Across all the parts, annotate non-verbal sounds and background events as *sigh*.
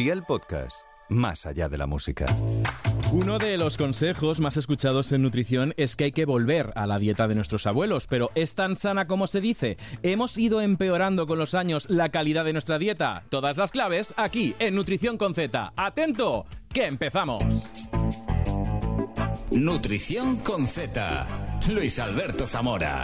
Día el podcast, más allá de la música. Uno de los consejos más escuchados en nutrición es que hay que volver a la dieta de nuestros abuelos, pero ¿es tan sana como se dice? ¿Hemos ido empeorando con los años la calidad de nuestra dieta? Todas las claves aquí en Nutrición con Z. ¡Atento! ¡Que empezamos! Nutrición con Z. Luis Alberto Zamora.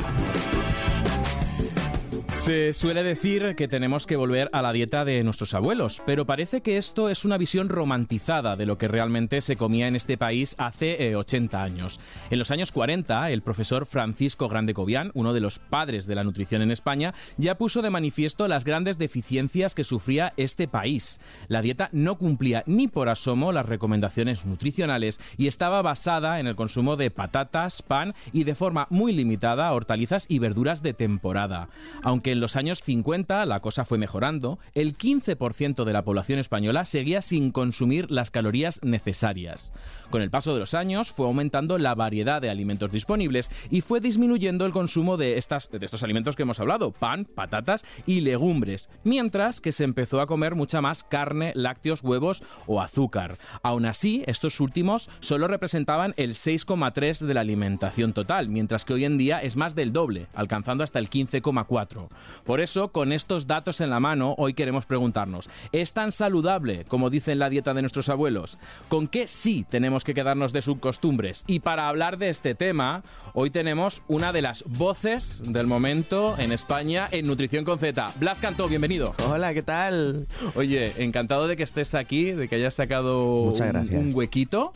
Se suele decir que tenemos que volver a la dieta de nuestros abuelos, pero parece que esto es una visión romantizada de lo que realmente se comía en este país hace 80 eh, años. En los años 40, el profesor Francisco Grande Cobian, uno de los padres de la nutrición en España, ya puso de manifiesto las grandes deficiencias que sufría este país. La dieta no cumplía ni por asomo las recomendaciones nutricionales y estaba basada en el consumo de patatas, pan y de forma muy limitada hortalizas y verduras de temporada. Aunque en los años 50 la cosa fue mejorando, el 15% de la población española seguía sin consumir las calorías necesarias. Con el paso de los años fue aumentando la variedad de alimentos disponibles y fue disminuyendo el consumo de, estas, de estos alimentos que hemos hablado, pan, patatas y legumbres, mientras que se empezó a comer mucha más carne, lácteos, huevos o azúcar. Aún así, estos últimos solo representaban el 6,3 de la alimentación total, mientras que hoy en día es más del doble, alcanzando hasta el 15,4. Por eso, con estos datos en la mano, hoy queremos preguntarnos, ¿es tan saludable como dicen la dieta de nuestros abuelos? ¿Con qué sí tenemos que quedarnos de sus costumbres? Y para hablar de este tema, hoy tenemos una de las voces del momento en España en Nutrición con Z. Blas Cantó, bienvenido. Hola, ¿qué tal? Oye, encantado de que estés aquí, de que hayas sacado un, huequito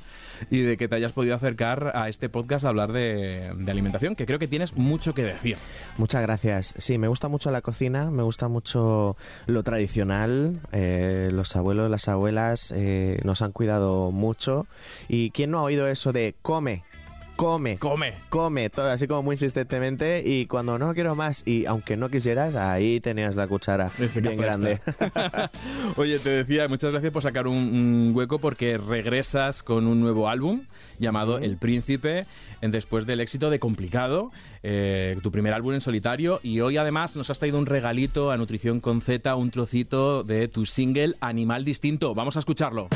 y de que te hayas podido acercar a este podcast a hablar de, alimentación, que creo que tienes mucho que decir. Muchas gracias. Sí, me gusta mucho la cocina, me gusta mucho lo tradicional. Eh, los abuelos, las abuelas eh, nos han cuidado mucho. ¿Y quién no ha oído eso de come? Come, come, come, todo así como muy insistentemente y cuando no quiero más y aunque no quisieras, ahí tenías la cuchara bien grande. *laughs* Oye, te decía, muchas gracias por sacar un, hueco porque regresas con un nuevo álbum llamado El Príncipe después del éxito de Complicado, eh, tu primer álbum en solitario y hoy además nos has traído un regalito a Nutrición con Z, un trocito de tu single Animal Distinto. Vamos a escucharlo.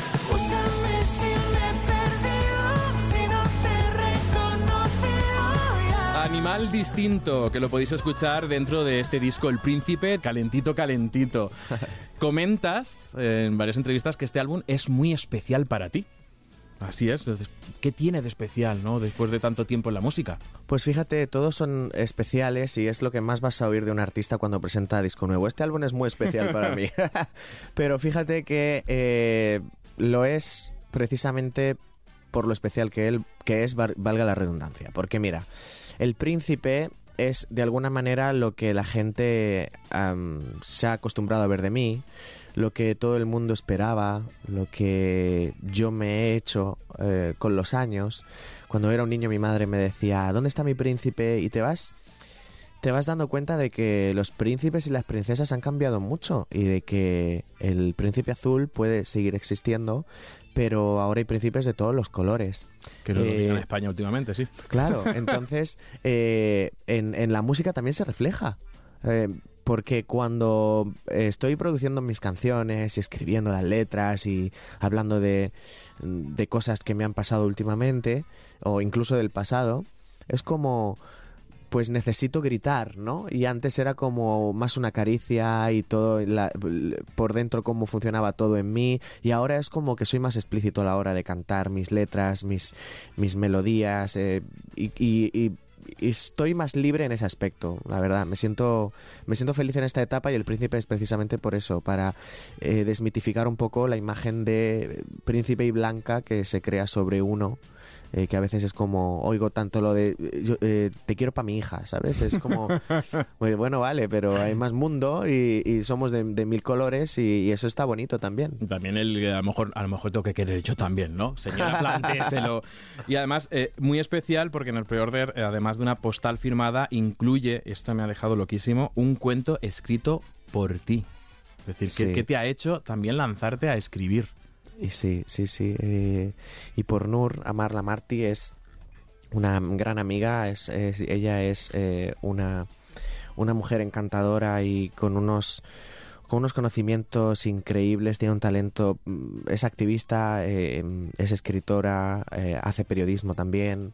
Animal Distinto, que lo podéis escuchar dentro de este disco El Príncipe, calentito, calentito. *laughs* Comentas en varias entrevistas que este álbum es muy especial para ti. Así es. ¿Qué tiene de especial, no? Después de tanto tiempo en la música. Pues fíjate, todos son especiales y es lo que más vas a oír de un artista cuando presenta disco nuevo. Este álbum es muy especial para mí. *laughs* *laughs* Pero fíjate que eh, lo es precisamente por lo especial que él que es, valga la redundancia. Porque mira, el príncipe es de alguna manera lo que la gente se ha acostumbrado a ver de mí, lo que todo el mundo esperaba, lo que yo me he hecho eh, con los años. Cuando era un niño mi madre me decía, ¿dónde está mi príncipe? Y te vas te vas dando cuenta de que los príncipes y las princesas han cambiado mucho y de que el príncipe azul puede seguir existiendo, pero ahora hay príncipes de todos los colores. Que no lo digan en eh, España últimamente, sí. Claro, *laughs* entonces eh, en, la música también se refleja. Eh, porque cuando estoy produciendo mis canciones y escribiendo las letras y hablando de, de cosas que me han pasado últimamente o incluso del pasado, es como pues necesito gritar, ¿no? Y antes era como más una caricia y todo por dentro cómo funcionaba todo en mí y ahora es como que soy más explícito a la hora de cantar mis letras, mis, mis melodías eh, y, estoy más libre en ese aspecto, la verdad. Me siento, me siento feliz en esta etapa y el príncipe es precisamente por eso, para eh, desmitificar un poco la imagen de príncipe y blanca que se crea sobre uno eh, que a veces es como, oigo tanto lo de, eh, te quiero para mi hija, ¿sabes? Es como, *laughs* bueno, vale, pero hay más mundo y, somos de, mil colores y, eso está bonito también. También el, a lo mejor, a lo mejor tengo que querer yo también, ¿no? Señora, *laughs* plantéselo. y además, eh, muy especial porque en el pre-order, además de una postal firmada, incluye, esto me ha dejado loquísimo, un cuento escrito por ti. Es decir, ¿qué te ha hecho también lanzarte a escribir? Y sí, sí, sí. Eh, y por Nur, Amarla Martí es una gran amiga, es, ella es eh, una, una mujer encantadora y con unos con unos conocimientos increíbles, tiene un talento, mm, es activista, eh, es escritora, eh, hace periodismo también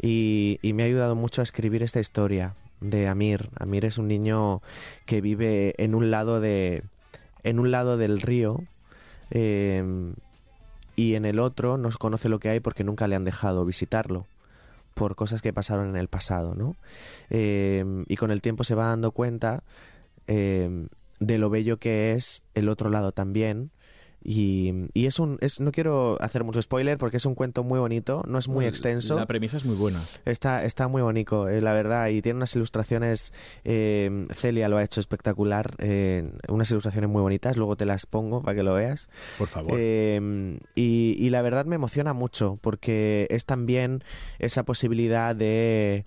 y, y me ha ayudado mucho a escribir esta historia de Amir. Amir es un niño que vive en un lado de en un lado del río eh, y en el otro no conoce lo que hay porque nunca le han dejado visitarlo por cosas que pasaron en el pasado, ¿no? Eh, y con el tiempo se va dando cuenta eh, de lo bello que es el otro lado también. Y, y es un. Es, no quiero hacer mucho spoiler porque es un cuento muy bonito, no es muy extenso. La premisa es muy buena. Está, está muy bonito, eh, la verdad, y tiene unas ilustraciones. eh, Celia lo ha hecho espectacular, eh, unas ilustraciones muy bonitas, luego te las pongo para que lo veas. Por favor. Eh, y, y la verdad me emociona mucho porque es también esa posibilidad de,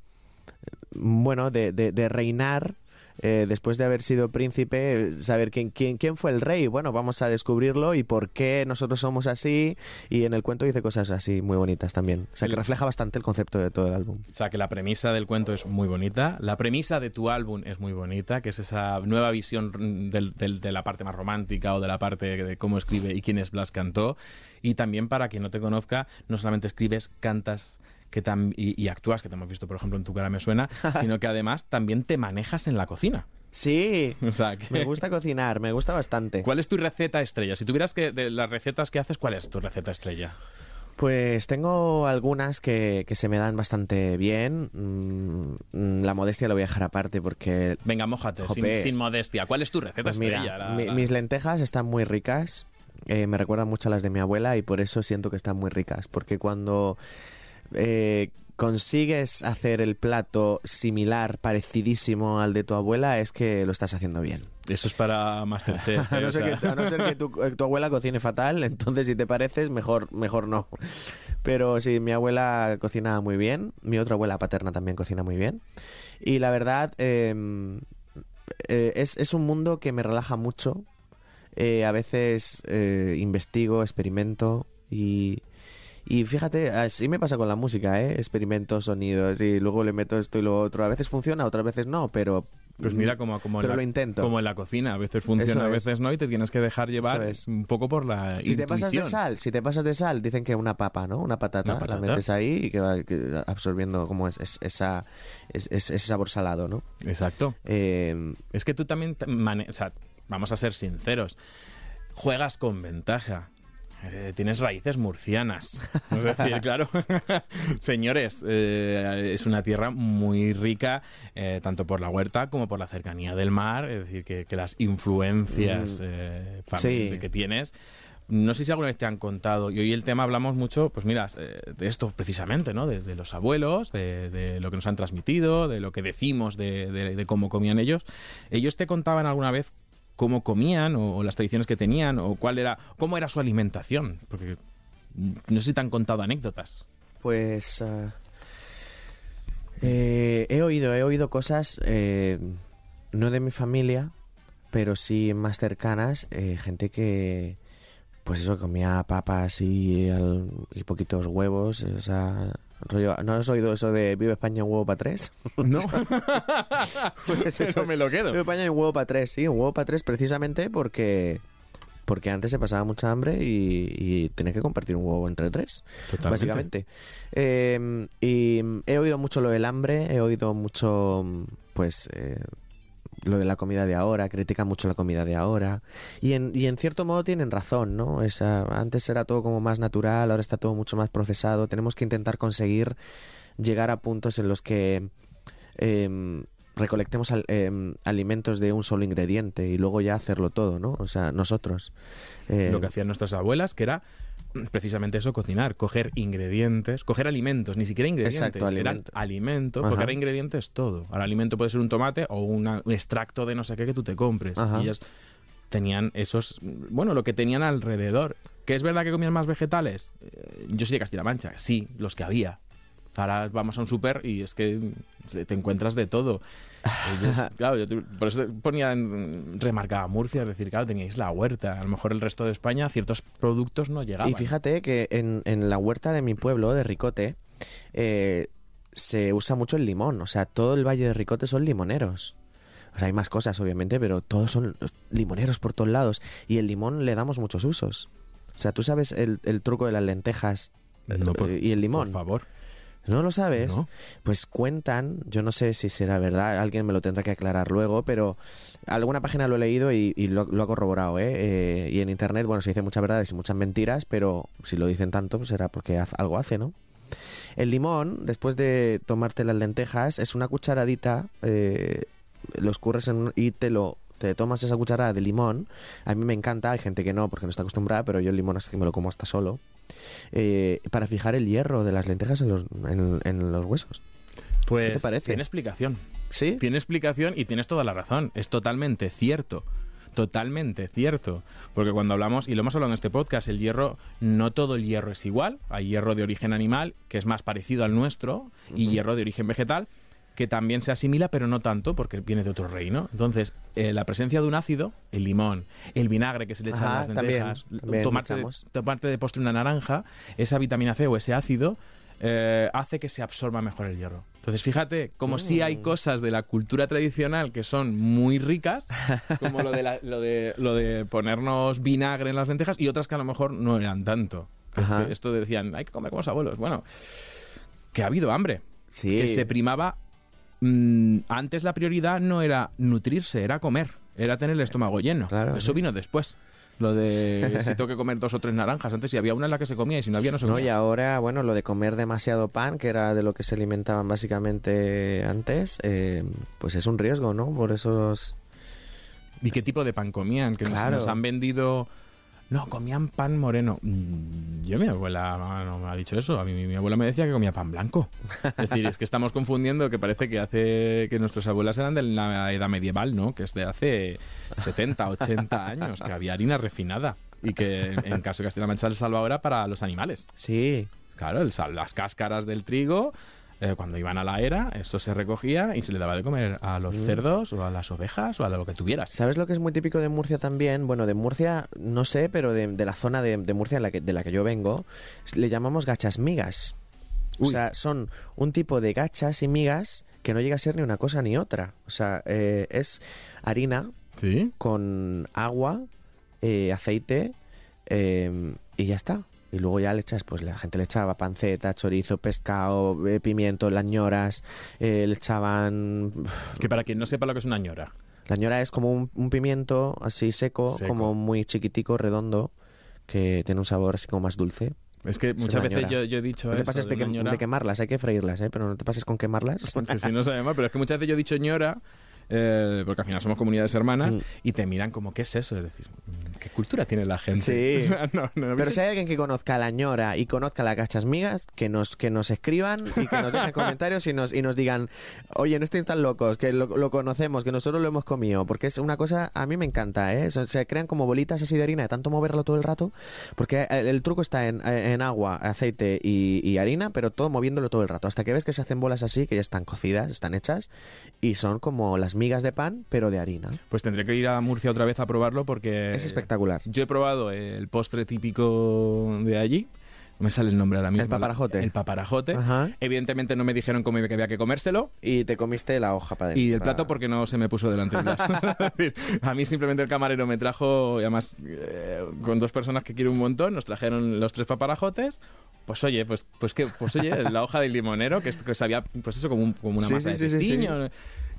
bueno, de, de- de reinar. Eh, después de haber sido príncipe, saber quién, quién, quién fue el rey. Bueno, vamos a descubrirlo y por qué nosotros somos así. Y en el cuento dice cosas así muy bonitas también. O sea, que refleja bastante el concepto de todo el álbum. O sea, que la premisa del cuento es muy bonita. La premisa de tu álbum es muy bonita, que es esa nueva visión del- del- de la parte más romántica o de la parte de cómo escribe y quién es Blas Cantó. Y también para quien no te conozca, no solamente escribes, cantas que tam- y, y actúas, que te hemos visto, por ejemplo, en Tu cara me suena, *laughs* sino que además también te manejas en la cocina. Sí, *laughs* O sea, que- me gusta cocinar, me gusta bastante. ¿Cuál es tu receta estrella? Si tuvieras que, de las recetas que haces, ¿cuál es tu receta estrella? Pues tengo algunas que, que se me dan bastante bien. Mm, La modestia lo voy a dejar aparte porque Venga, mójate, sin, modestia. ¿Cuál es tu receta Pues mira, estrella? La- mi- la- mis lentejas están muy ricas. eh, me recuerdan mucho a las de mi abuela y por eso siento que están muy ricas. Porque cuando eh, consigues hacer el plato similar, parecidísimo al de tu abuela, es que lo estás haciendo bien. Eso es para Masterchef. *laughs* A ¿eh? no O ser, que, a no ser que tu, eh, tu abuela cocine fatal, *laughs* entonces si te pareces, mejor, mejor no. Pero sí, mi abuela cocina muy bien, mi otra abuela paterna también cocina muy bien. Y la verdad, eh, eh, es, es un mundo que me relaja mucho. Eh, a veces investigo, experimento y, y fíjate, así me pasa con la música, ¿eh? Experimento sonidos y luego le meto esto y lo otro. A veces funciona, otras veces no, pero... Pues mira, como, como, en Pero la, lo intento. como en la cocina. A veces funciona, a es. veces no, y te tienes que dejar llevar es. un poco por la Y te pasas de intuición. sal, si te pasas de sal, dicen que una papa, ¿no? Una patata, Una patata. la metes ahí y que va que- absorbiendo como es, es- esa, es- es- ese sabor salado, ¿no? Exacto. Eh, Es que tú también, o sea, vamos a ser sinceros, juegas con ventaja. Eh, tienes raíces murcianas. Es decir, *laughs* claro, *laughs* señores, eh, es una tierra muy rica, eh, tanto por la huerta como por la cercanía del mar. Es decir, que, que las influencias Mm. Sí. que tienes. No sé si alguna vez te han contado, y hoy el tema hablamos mucho, pues mira, de esto precisamente, ¿no? De, de los abuelos, de, de lo que nos han transmitido, de lo que decimos, de, de- de cómo comían ellos. ¿Ellos te contaban alguna vez cómo comían o, las tradiciones que tenían o cuál era, cómo era su alimentación? Porque no sé si te han contado anécdotas. pues ah, eh, he oído, he oído cosas eh, no de mi familia, pero sí más cercanas, eh, gente que pues eso comía papas y, y poquitos huevos, o sea, ¿no has oído eso de vive España un huevo para tres? No, *laughs* Pues eso me lo Vive quedo. España y un huevo para tres, sí, un huevo para tres precisamente porque porque antes se pasaba mucha hambre y, y tenías que compartir un huevo entre tres, Totalmente. básicamente. Eh, y he oído mucho lo del hambre, he oído mucho, pues, eh, lo de la comida de ahora, critican mucho la comida de ahora. Y en, y en cierto modo tienen razón, ¿no? Esa, antes era todo como más natural, ahora está todo mucho más procesado. Tenemos que intentar conseguir llegar a puntos en los que em, recolectemos al- em, alimentos de un solo ingrediente y luego ya hacerlo todo, ¿no? O sea, nosotros. Eh, Lo que hacían nuestras abuelas, que era precisamente eso, cocinar, coger ingredientes, coger alimentos, ni siquiera ingredientes, Exacto, eran alimento. alimento, Ajá. porque ahora ingrediente es todo. Ahora alimento puede ser un tomate o una- un extracto de no sé qué que tú te compres. Ajá. Y ellas tenían esos, bueno, lo que tenían alrededor. ¿Que es verdad que comían más vegetales? Eh, yo soy de Castilla-La Mancha, sí, los que había. Ahora vamos a un súper y es que te encuentras de todo. Ellos, *laughs* claro, yo te- por eso ponía en, remarcaba Murcia, es decir, claro, teníais la huerta. A lo mejor el resto de España ciertos productos no llegaban. Y fíjate que en, en la huerta de mi pueblo, de Ricote, eh, se usa mucho el limón. O sea, todo el valle de Ricote son limoneros. O sea, hay más cosas, obviamente, pero todos son limoneros por todos lados. Y el limón le damos muchos usos. O sea, tú sabes el, el truco de las lentejas No, por- eh, y el limón. Por favor. ¿No lo sabes? No. Pues cuentan, yo no sé si será verdad, alguien me lo tendrá que aclarar luego, pero alguna página lo he leído y, y lo, lo ha corroborado, ¿eh? Eh, Y en internet, bueno, se dice muchas verdades y muchas mentiras, pero si lo dicen tanto, pues será porque algo hace, ¿no? El limón, después de tomarte las lentejas, es una cucharadita, eh, lo escurres en un- y te lo te tomas esa cucharada de limón. A mí me encanta, hay gente que no, porque no está acostumbrada, pero yo el limón hasta que me lo como hasta solo. Eh, para fijar el hierro de las lentejas en los, en- en los huesos. Pues te parece? tiene explicación. ¿Sí? Tiene explicación y tienes toda la razón. Es totalmente cierto. Totalmente cierto. Porque cuando hablamos, y lo hemos hablado en este podcast, el hierro, no todo el hierro es igual. Hay hierro de origen animal, que es más parecido al nuestro, y hierro de origen vegetal, que también se asimila, pero no tanto, porque viene de otro reino. Entonces, eh, la presencia de un ácido, el limón, el vinagre que se le echa Ajá, a las también, lentejas, también tomarte, de, tomarte de postre una naranja, esa vitamina C o ese ácido eh, hace que se absorba mejor el hierro. Entonces, fíjate, como si hay Mm. cosas de la cultura tradicional que son muy ricas, *laughs* como lo de, la- lo de, lo de ponernos vinagre en las lentejas, y otras que a lo mejor no eran tanto. Que es Ajá. que esto decían, hay que comer como los abuelos. Bueno, que ha habido hambre, Sí. que se primaba. Mm, antes la prioridad no era nutrirse, era comer, era tener el estómago lleno. Claro, Eso sí. vino después. Lo de si tengo que comer dos o tres naranjas. Antes si había una en la que se comía y si no había no se No, comía. y ahora, bueno, lo de comer demasiado pan, que era de lo que se alimentaban básicamente antes, eh, pues es un riesgo, ¿no? Por esos... ¿Y qué tipo de pan comían? Que nos, han vendido... No, comían pan moreno. Mm, Yo, mi abuela no me ha dicho eso. A mí mi abuela me decía que comía pan blanco. Es decir, es que estamos confundiendo que parece que hace que nuestras abuelas eran de la edad medieval, ¿no? Que es de hace 70, 80 años, que había harina refinada. Y que en caso de Castilla-La Mancha el salvado era para los animales. Sí, Claro, el sal- las cáscaras del trigo, eh, cuando iban a la era, eso se recogía y se le daba de comer a los cerdos o a las ovejas o a lo que tuvieras. ¿Sabes lo que es muy típico de Murcia también? Bueno, de Murcia, no sé, pero de, de la zona de, de Murcia en la que, de la que yo vengo, le llamamos gachas migas. O sea, son un tipo de gachas y migas que no llega a ser ni una cosa ni otra. O sea, eh, es harina ¿Sí? con agua, eh, aceite eh, y ya está. Y luego ya le echas, pues la gente le echaba panceta, chorizo, pescado, eh, pimiento, lañoras, eh, le echaban... Que para quien no sepa lo que es una ñora. La ñora es como un, un pimiento así seco, Seco. como muy chiquitico, redondo, que tiene un sabor así como más dulce. Es que muchas veces yo, yo he dicho No te pases de, una que- de quemarlas, hay que freírlas, ¿eh? pero no te pases con quemarlas. *laughs* porque si no sabe mal, pero es que muchas veces yo he dicho ñora, eh, porque al final somos comunidades hermanas, Mm. y te miran como, ¿qué es eso? Es decir, mm, ¿qué cultura tiene la gente? Sí. *laughs* no, no, no, Pero si hay alguien que conozca la ñora y conozca las gachas migas, que nos, que nos escriban y que nos dejen *laughs* comentarios y nos, y nos digan, oye, no estén tan locos, que lo, lo conocemos, que nosotros lo hemos comido, porque es una cosa, a mí me encanta, ¿eh? Son- se crean como bolitas así de harina de tanto moverlo todo el rato, porque el, el truco está en, en agua, aceite y, y harina, pero todo moviéndolo todo el rato, hasta que ves que se hacen bolas así, que ya están cocidas, están hechas, y son como las migas de pan, pero de harina. Pues tendré que ir a Murcia otra vez a probarlo porque... Es espectacular. Yo he probado el postre típico de allí. Me sale el nombre ahora mismo. El paparajote. El paparajote. Ajá. Evidentemente no me dijeron cómo que había que comérselo. Y te comiste la hoja para. Y el plato porque no se me puso delante. *laughs* *laughs* A mí simplemente el camarero me trajo, y además eh, con dos personas que quiero un montón, nos trajeron los tres paparajotes. Pues oye, pues, pues que, pues oye, *laughs* la hoja del limonero, que, que sabía, pues eso, como, un- como una Sí, masa sí, de sí.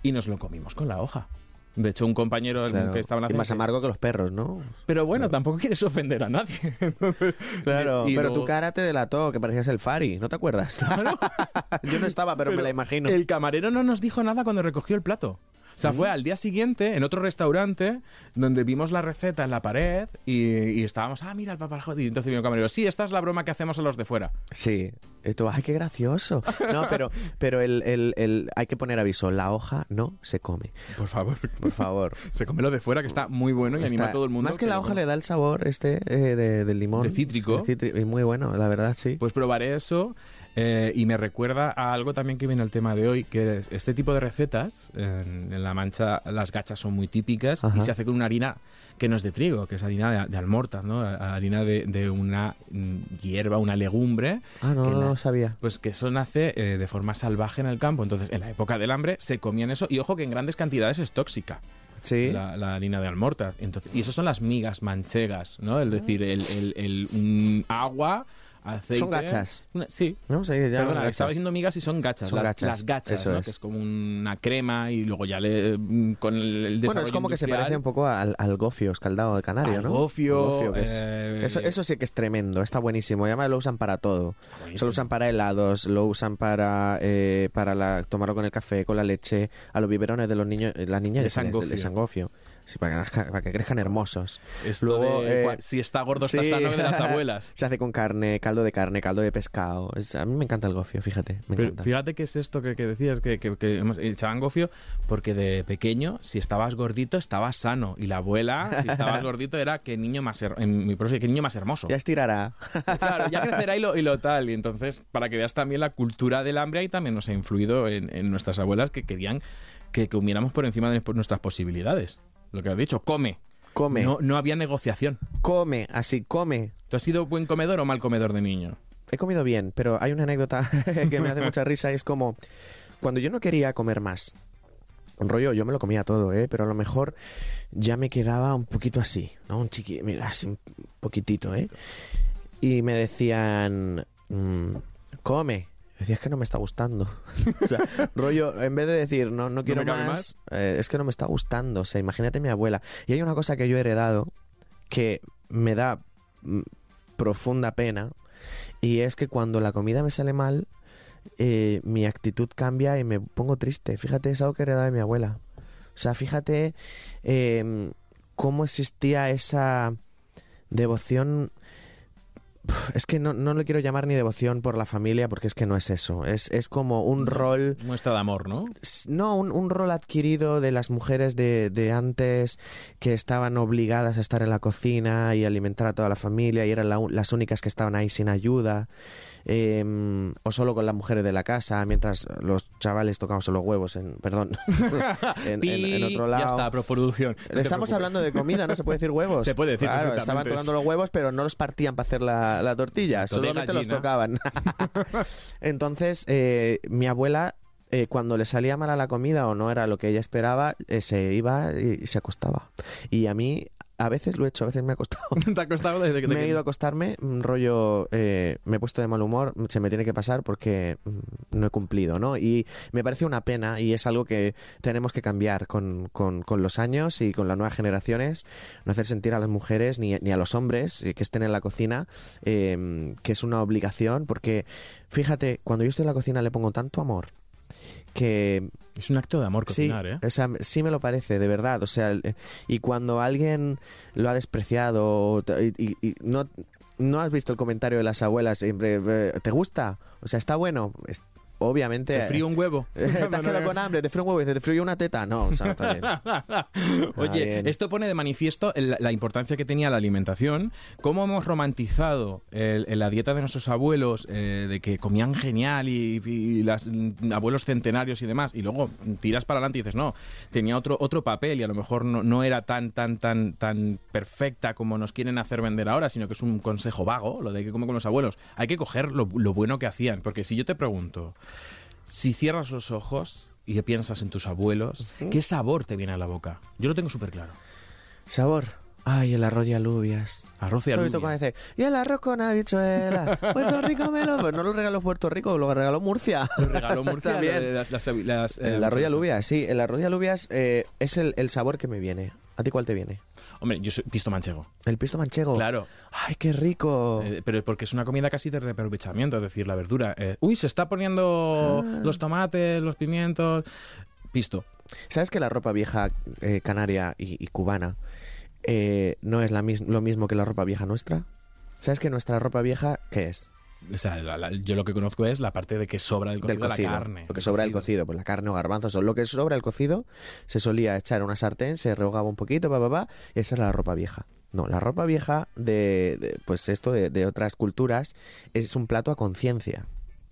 Y nos lo comimos con la hoja. De hecho, un compañero Claro. que estaba en la y más amargo que los perros, ¿no? Pero bueno, tampoco quieres ofender a nadie. *laughs* Claro, y- y pero luego- tu cara te delató, que parecías el Fari, ¿no te acuerdas? *laughs* Yo no estaba, pero, me la imagino. El camarero no nos dijo nada cuando recogió el plato. O sea, fue al día siguiente en otro restaurante donde vimos la receta en la pared y, y estábamos, ah, mira el paparajote. Y entonces vino el camarero, sí, esta es la broma que hacemos a los de fuera. Sí. Esto, ay, qué gracioso. No, *laughs* pero, pero el, el- el- hay que poner aviso, la hoja no se come, Por favor. por favor. *laughs* Se come lo de fuera, que está muy bueno y anima a todo el mundo. Más que la hoja le da el sabor este eh, de- del limón. De cítrico. De cítri- y muy bueno, la verdad, sí. Pues probaré eso. Eh, y me recuerda a algo también que viene el tema de hoy, que es este tipo de recetas, en, en La Mancha las gachas son muy típicas y se hace con una harina que no es de trigo, que es harina de, de almortas, ¿no? Harina de, de una mm, hierba, una legumbre, Ah, no, que no sabía. pues que eso nace eh, de forma salvaje en el campo. Entonces, en la época del hambre se comían eso y ojo que en grandes cantidades es tóxica. Sí. la, la harina de almorta. Entonces, y eso son las migas manchegas, ¿no? Es decir, el, el- el, agua, aceite... Son gachas. Una- sí. No, sí, ya Perdona, gachas. estaba diciendo migas y son gachas. Son las, gachas, las gachas, eso ¿no? es. Que es como una crema y luego ya le... Con el, el Bueno, es como que se parece un poco al, al gofio escaldado de canario, Al ¿no? gofio, gofio, que es- eh, eso, eso sí que es tremendo, está buenísimo. Y además lo usan para todo. Se lo usan para helados, lo usan para, eh, para la- tomarlo con el café, con la leche, a los biberones de los niños, las niñas De que se Sí, para, que, para que crezcan hermosos. Esto Luego, de eh, si está gordo está sí. sano de las *laughs* abuelas. Se hace con carne, caldo de carne, caldo de pescado. Es- a mí me encanta el gofio, fíjate. Me Pero encanta. fíjate que es esto que, que decías, que, que, que echaban gofio, porque de pequeño, si estabas gordito, estabas sano. Y la abuela, si estabas *laughs* gordito, era que niño más, her- en mi prosa, que niño más hermoso. Ya estirará. Claro, ya crecerá y lo, y lo tal. Y entonces, para que veas también la cultura del hambre, ahí también nos ha influido en, en nuestras abuelas que querían que comiéramos por encima de nuestras posibilidades. Lo que has dicho, come. Come, No, no había negociación. come, así, come. ¿Tú has sido buen comedor o mal comedor de niño? He comido bien, pero hay una anécdota *laughs* que me hace mucha risa. Es como cuando yo no quería comer más. Un rollo, yo me lo comía todo, ¿eh? Pero a lo mejor ya me quedaba un poquito así, ¿no? Un chiqui, mira, así un poquitito, ¿eh? Y me decían, mm, come. Decía, es que no me está gustando. *laughs* o sea, rollo, en vez de decir, no, no quiero más, eh, es que no me está gustando. O sea, imagínate mi abuela. Y hay una cosa que yo he heredado que me da mm, profunda pena y es que cuando la comida me sale mal, eh, mi actitud cambia y me pongo triste. Fíjate, es algo que he heredado de mi abuela. O sea, fíjate eh, cómo existía esa devoción. Es que no, no le quiero llamar ni devoción por la familia porque es que no es eso. Es, es como un rol Muestra de amor, ¿no? No, un, un rol adquirido de las mujeres de, de antes que estaban obligadas a estar en la cocina y alimentar a toda la familia y eran la las únicas que estaban ahí sin ayuda. Em, o solo con las mujeres de la casa, mientras los chavales tocaban solo huevos en, perdón, *laughs* en, en- en otro lado. Ya está. No Estamos hablando de comida, no se puede decir huevos. Se puede decir Claro, estaban tocando los huevos, pero no los partían para hacer la, la tortilla, solamente los tocaban. *laughs* Entonces, eh, mi abuela, eh, cuando le salía mal a la comida o no era lo que ella esperaba, eh, se iba y se acostaba. Y a mí, a veces lo he hecho, a veces me he acostado. *laughs* Te ha costado desde que te Me he ido a acostarme, un rollo, eh, me he puesto de mal humor, se me tiene que pasar porque mm, no he cumplido, ¿no? Y me parece una pena y es algo que tenemos que cambiar con, con- con los años y con las nuevas generaciones, no hacer sentir a las mujeres ni, ni a los hombres eh, que estén en la cocina eh, que es una obligación, porque fíjate, cuando yo estoy en la cocina le pongo tanto amor que Es un acto de amor cocinar, sí, ¿eh? o sea, sí me lo parece, de verdad. O sea, el- y cuando alguien lo ha despreciado y- y no, no has visto el comentario de las abuelas siempre, eh, ¿te gusta? O sea, está bueno. Obviamente... Te frío un huevo. *laughs* ¿Te has quedado con hambre? ¿Te frío un huevo? Dice, ¿Te frío una teta? No, o sea, está bien. *laughs* Oye, bien. esto pone de manifiesto el- la importancia que tenía la alimentación, cómo hemos romantizado el- el- la dieta de nuestros abuelos, eh, de que comían genial y, y las mm, abuelos centenarios y demás, y luego tiras para adelante y dices, no, tenía otro, otro papel y a lo mejor no, no era tan, tan, tan, tan perfecta como nos quieren hacer vender ahora, sino que es un consejo vago, lo de que comer con los abuelos. Hay que coger lo, lo bueno que hacían, porque si yo te pregunto, si cierras los ojos y piensas en tus abuelos, ¿qué sabor te viene a la boca? Yo lo tengo súper claro. Sabor. Ay, el arroz y alubias. Arroz y Lo he alubia. visto cuando dice, y el arroz con habichuela. *laughs* Puerto Rico me lo... Pues no lo regaló Puerto Rico, lo regaló Murcia. Lo regaló Murcia *laughs* También. de las, las- eh, El arroz y alubias, sí. El arroz y alubias eh, es el, el sabor que me viene. ¿A ti cuál te viene? Hombre, yo soy pisto manchego. El pisto manchego. Claro. Ay, qué rico. Eh, pero porque es una comida casi de reaprovechamiento, es decir, la verdura. eh, uy, se está poniendo Ah. los tomates, los pimientos. Pisto. ¿Sabes que la ropa vieja eh, canaria y, y cubana no es la mis- lo mismo que la ropa vieja nuestra? ¿Sabes que nuestra ropa vieja qué es? O sea, la- la- yo lo que conozco es la parte de que sobra el cocido, del cocido. la carne. Lo que sobra del cocido, pues la carne o garbanzos. o Lo que sobra el cocido se solía echar a una sartén, se rehogaba un poquito, pa, pa, y esa es la ropa vieja. No, la ropa vieja de, de, pues esto de, de otras culturas es un plato a conciencia.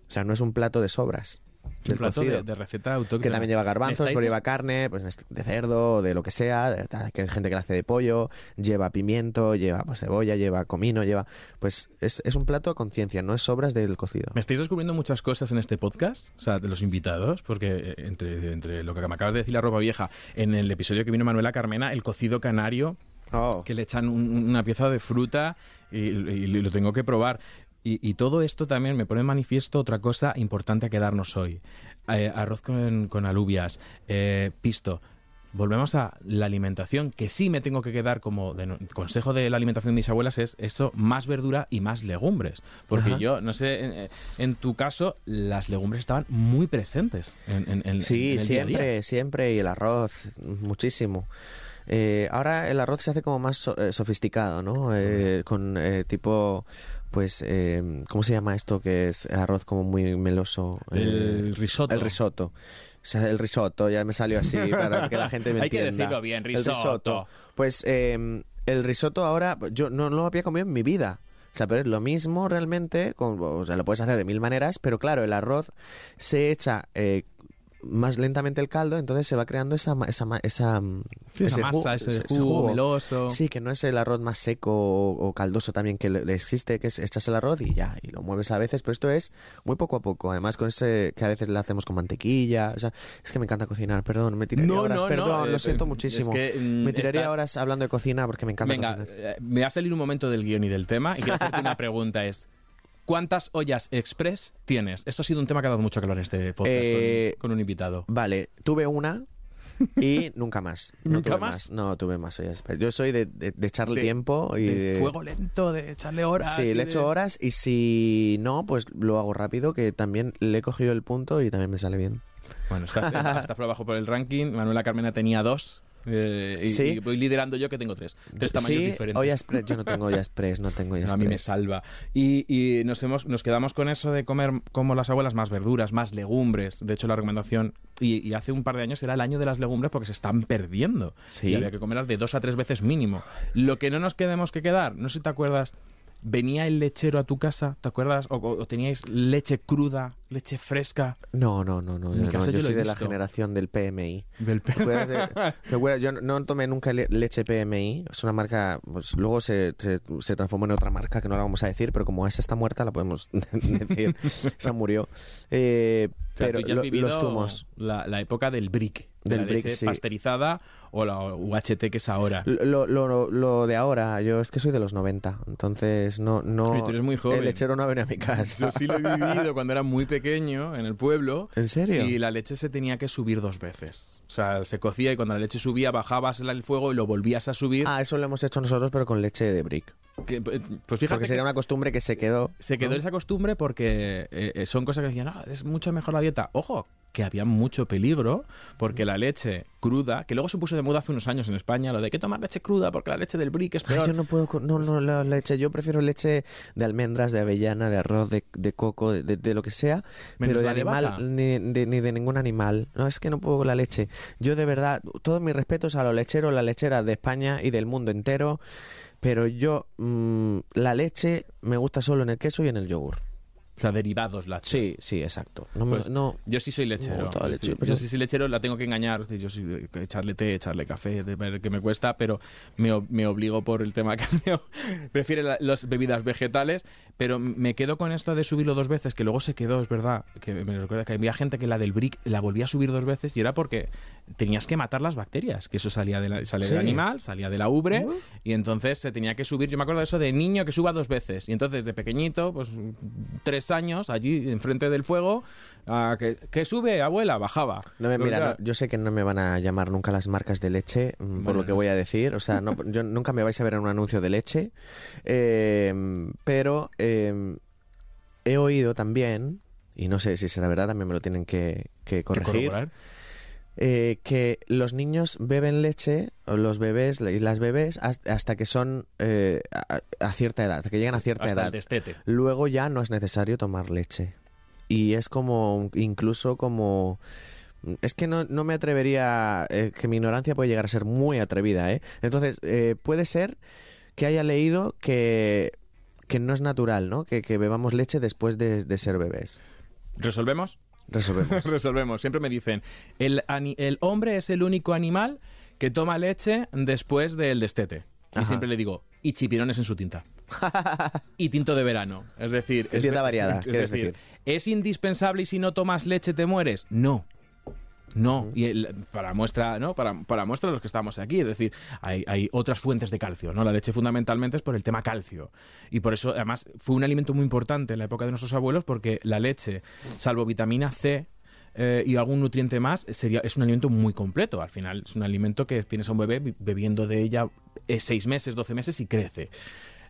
O sea, no es un plato de sobras. Un del plato de, de receta autóctona. Que también lleva garbanzos, pero lleva carne, pues de cerdo, o de lo que sea, de- que hay gente que la hace de pollo, lleva pimiento, lleva pues, cebolla, lleva comino, lleva... Pues es, es un plato a conciencia, no es sobras del cocido. Me estáis descubriendo muchas cosas en este podcast, o sea, de los invitados, porque eh, entre, entre lo que me acabas de decir la ropa vieja, en el episodio que vino Manuela Carmena, el cocido canario, Oh. que le echan un- una pieza de fruta y, y lo tengo que probar. Y, y todo esto también me pone en manifiesto otra cosa importante a quedarnos hoy. Eh, arroz con, con alubias, eh, pisto. Volvemos a la alimentación, que sí me tengo que quedar como de consejo de la alimentación de mis abuelas es eso, más verdura y más legumbres. Porque Ajá. yo, no sé, en, en tu caso, las legumbres estaban muy presentes en, en- Sí, día día. siempre, siempre. Y el arroz, muchísimo. Eh, ahora el arroz se hace como más so- eh, sofisticado, ¿no? Eh, con eh, tipo, pues, eh, ¿cómo se llama esto? Que es arroz como muy meloso. El Eh, risotto. El risotto. O sea, el risotto, ya me salió así para que la gente me *laughs* Hay que entienda. decirlo bien, El risotto. Pues eh, el risotto ahora, yo no, no lo había comido en mi vida. O sea, pero es lo mismo realmente, con- o sea, lo puedes hacer de mil maneras, pero claro, el arroz se echa eh, más lentamente el caldo, entonces se va creando esa esa esa, mm, Sí, esa masa, ese, ese- jugo, jugo. meloso. Sí, que no es el arroz más seco o, o caldoso también que le, existe, que es echas el arroz y ya, y lo mueves a veces, pero esto es muy poco a poco, además con ese que a veces le hacemos con mantequilla, o sea, es que me encanta cocinar, perdón, me tiraría No, horas, no, no, perdón, eh, lo siento eh, muchísimo. es que, mm, me tiraría estás- horas hablando de cocina porque me encanta Venga, cocinar. eh, me va a salir un momento del guion y del tema y quiero hacerte una *laughs* pregunta es ¿Cuántas ollas express tienes? Esto ha sido un tema que ha dado mucho calor en este podcast Eh, con, con un invitado. Vale, tuve una y *laughs* nunca más. No ¿Nunca tuve más? No tuve más ollas. Yo soy de, de- de echarle De- tiempo y de fuego lento, de echarle horas. Sí, le echo horas y si no, pues lo hago rápido, que también le he cogido el punto y también me sale bien. Bueno, estás, *laughs* estás por abajo por el ranking. Manuela Carmena tenía dos. Eh, y, Sí. y voy liderando yo que tengo tres. Tres tamaños sí, diferentes. express. Yo no tengo olla express, no tengo olla *laughs* No, a mí me express. salva. Y, y nos, hemos, nos quedamos con eso de comer como las abuelas, más verduras, más legumbres. De hecho, la recomendación, y, y hace un par de años era el año de las legumbres porque se están perdiendo. Sí. Y había que comerlas de dos a tres veces mínimo. Lo que no nos quedemos que quedar, no sé si te acuerdas, venía el lechero a tu casa, ¿te acuerdas? O, teníais leche cruda, leche fresca No, no, no, no. Mi yo, casa no, yo yo lo he soy de la generación del PMI. del ¿Te acuerdas de- te acuerdas? Yo no, tomé nunca le- leche PMI. Es una marca, pues luego se, se, se transformó en otra marca que no la vamos a decir, pero como esa está muerta, la podemos *laughs* decir. Esa murió. Eh, O sea, pero tú ya has lo- vivido los zumos. La, la época del brick, de Del la brick, leche sí. pasteurizada o la UHT que es ahora. Lo, lo, lo de ahora, yo es que soy de los 90, entonces no... no Pero tú eres muy joven. El lechero no ha venido a mi casa. Yo sí lo he vivido cuando era muy pequeño en el pueblo. ¿En serio? Y la leche se tenía que subir dos veces. O sea, se cocía y cuando la leche subía bajabas el fuego y lo volvías a subir. Ah, eso lo hemos hecho nosotros, pero con leche de brick. Que, pues fíjate Porque que sería una costumbre que se quedó. se quedó ¿no? esa costumbre porque eh, eh, son cosas que decían, no, es mucho mejor la dieta. Ojo, que había mucho peligro porque la leche cruda, que luego se puso de moda hace unos años en España, lo de que tomar leche cruda porque la leche del brick es Ay, peor. yo no puedo, no, no, la leche, yo prefiero leche de almendras, de avellana, de arroz, de, de coco, de, de- de lo que sea, Menos pero de animal, ni de, ni de ningún animal. No, es que no puedo con la leche. Yo de verdad, todos mis respetos a los lecheros, las lecheras de España y del mundo entero, pero yo, mm, la leche me gusta solo en el queso y en el yogur. O sea, derivados lácteos. Sí, sí, exacto. No, me- Pues, no, Yo sí soy lechero. Me gusta la Es leche, decir, pero- Yo sí soy lechero, la tengo que engañar. Es decir, Yo sí, de- echarle té, echarle café, de ver que me cuesta, pero me, me obligo por el tema *laughs* cambio. Prefiere la- las bebidas vegetales, pero me quedo con esto de subirlo dos veces, que luego se quedó, es verdad, que me recuerda que había gente que la del brick la volvía a subir dos veces y era porque tenías que matar las bacterias, que eso salía, de la- salía Sí. del animal, salía de la ubre, y entonces se tenía que subir. Yo me acuerdo de eso de niño que suba dos veces, y entonces de pequeñito, pues tres años, allí enfrente del fuego, ah, que, que sube, abuela, bajaba. No me, mira, no- yo sé que no me van a llamar nunca las marcas de leche mm, por Bueno, lo que no voy a decir. O sea, no, *laughs* yo nunca me vais a ver en un anuncio de leche. Eh, pero eh, he oído también, y no sé si será verdad, también me lo tienen que, corregir. Eh, que los niños beben leche, los bebés y las bebés, has- hasta que son eh, a, a cierta edad, hasta que llegan a cierta Hasta el edad. destete. Luego ya no es necesario tomar leche. Y es como, incluso como... Es que no, no me atrevería, eh, que mi ignorancia puede llegar a ser muy atrevida, ¿eh? Entonces, eh, puede ser que haya leído que, que no es natural, ¿no? Que, que bebamos leche después de, de ser bebés. ¿Resolvemos? Resolvemos. *laughs* Resolvemos. Siempre me dicen, el, el hombre es el único animal que toma leche después del destete. Y siempre le digo, y chipirones en su tinta. *laughs* y tinto de verano. Es decir... es variada, *laughs* es decir. ¿Es indispensable y si no tomas leche te mueres? No. No, y el- para muestra, ¿no? Para, para muestra los que estamos aquí, es decir, hay, hay otras fuentes de calcio, ¿no? La leche fundamentalmente es por el tema calcio. Y por eso, además, fue un alimento muy importante en la época de nuestros abuelos, porque la leche, salvo vitamina C, eh, y algún nutriente más, sería, es un alimento muy completo. Al final es un alimento que tienes a un bebé bi- bebiendo de ella eh, seis meses, 12 meses y crece.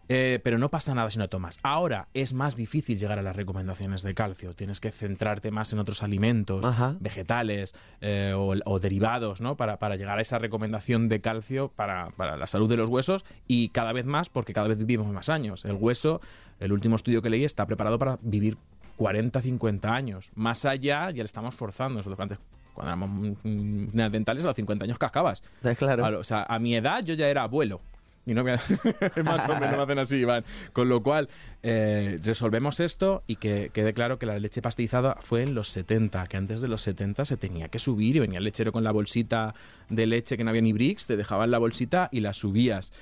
Eh, pero no pasa nada si no tomas. Ahora es más difícil llegar a las recomendaciones de calcio. Tienes que centrarte más en otros alimentos, Ajá. vegetales eh, o, o derivados, ¿no? Para, para llegar a esa recomendación de calcio para, para la salud de los huesos y cada vez más porque cada vez vivimos más años. El hueso, el último estudio que leí, está preparado para vivir 40, 50 años. Más allá ya le estamos forzando. Nosotros antes, cuando éramos mm, neandertales, a los 50 años cascabas. Eh, Claro. Claro, o sea, a mi edad yo ya era abuelo. Y no me *laughs* más o menos me hacen así, Iván. Con lo cual, eh, resolvemos esto y que quede claro que la leche pasteurizada fue en los 70, que antes de los 70 se tenía que subir y venía el lechero con la bolsita de leche que no había ni bricks, te dejaban la bolsita y la subías.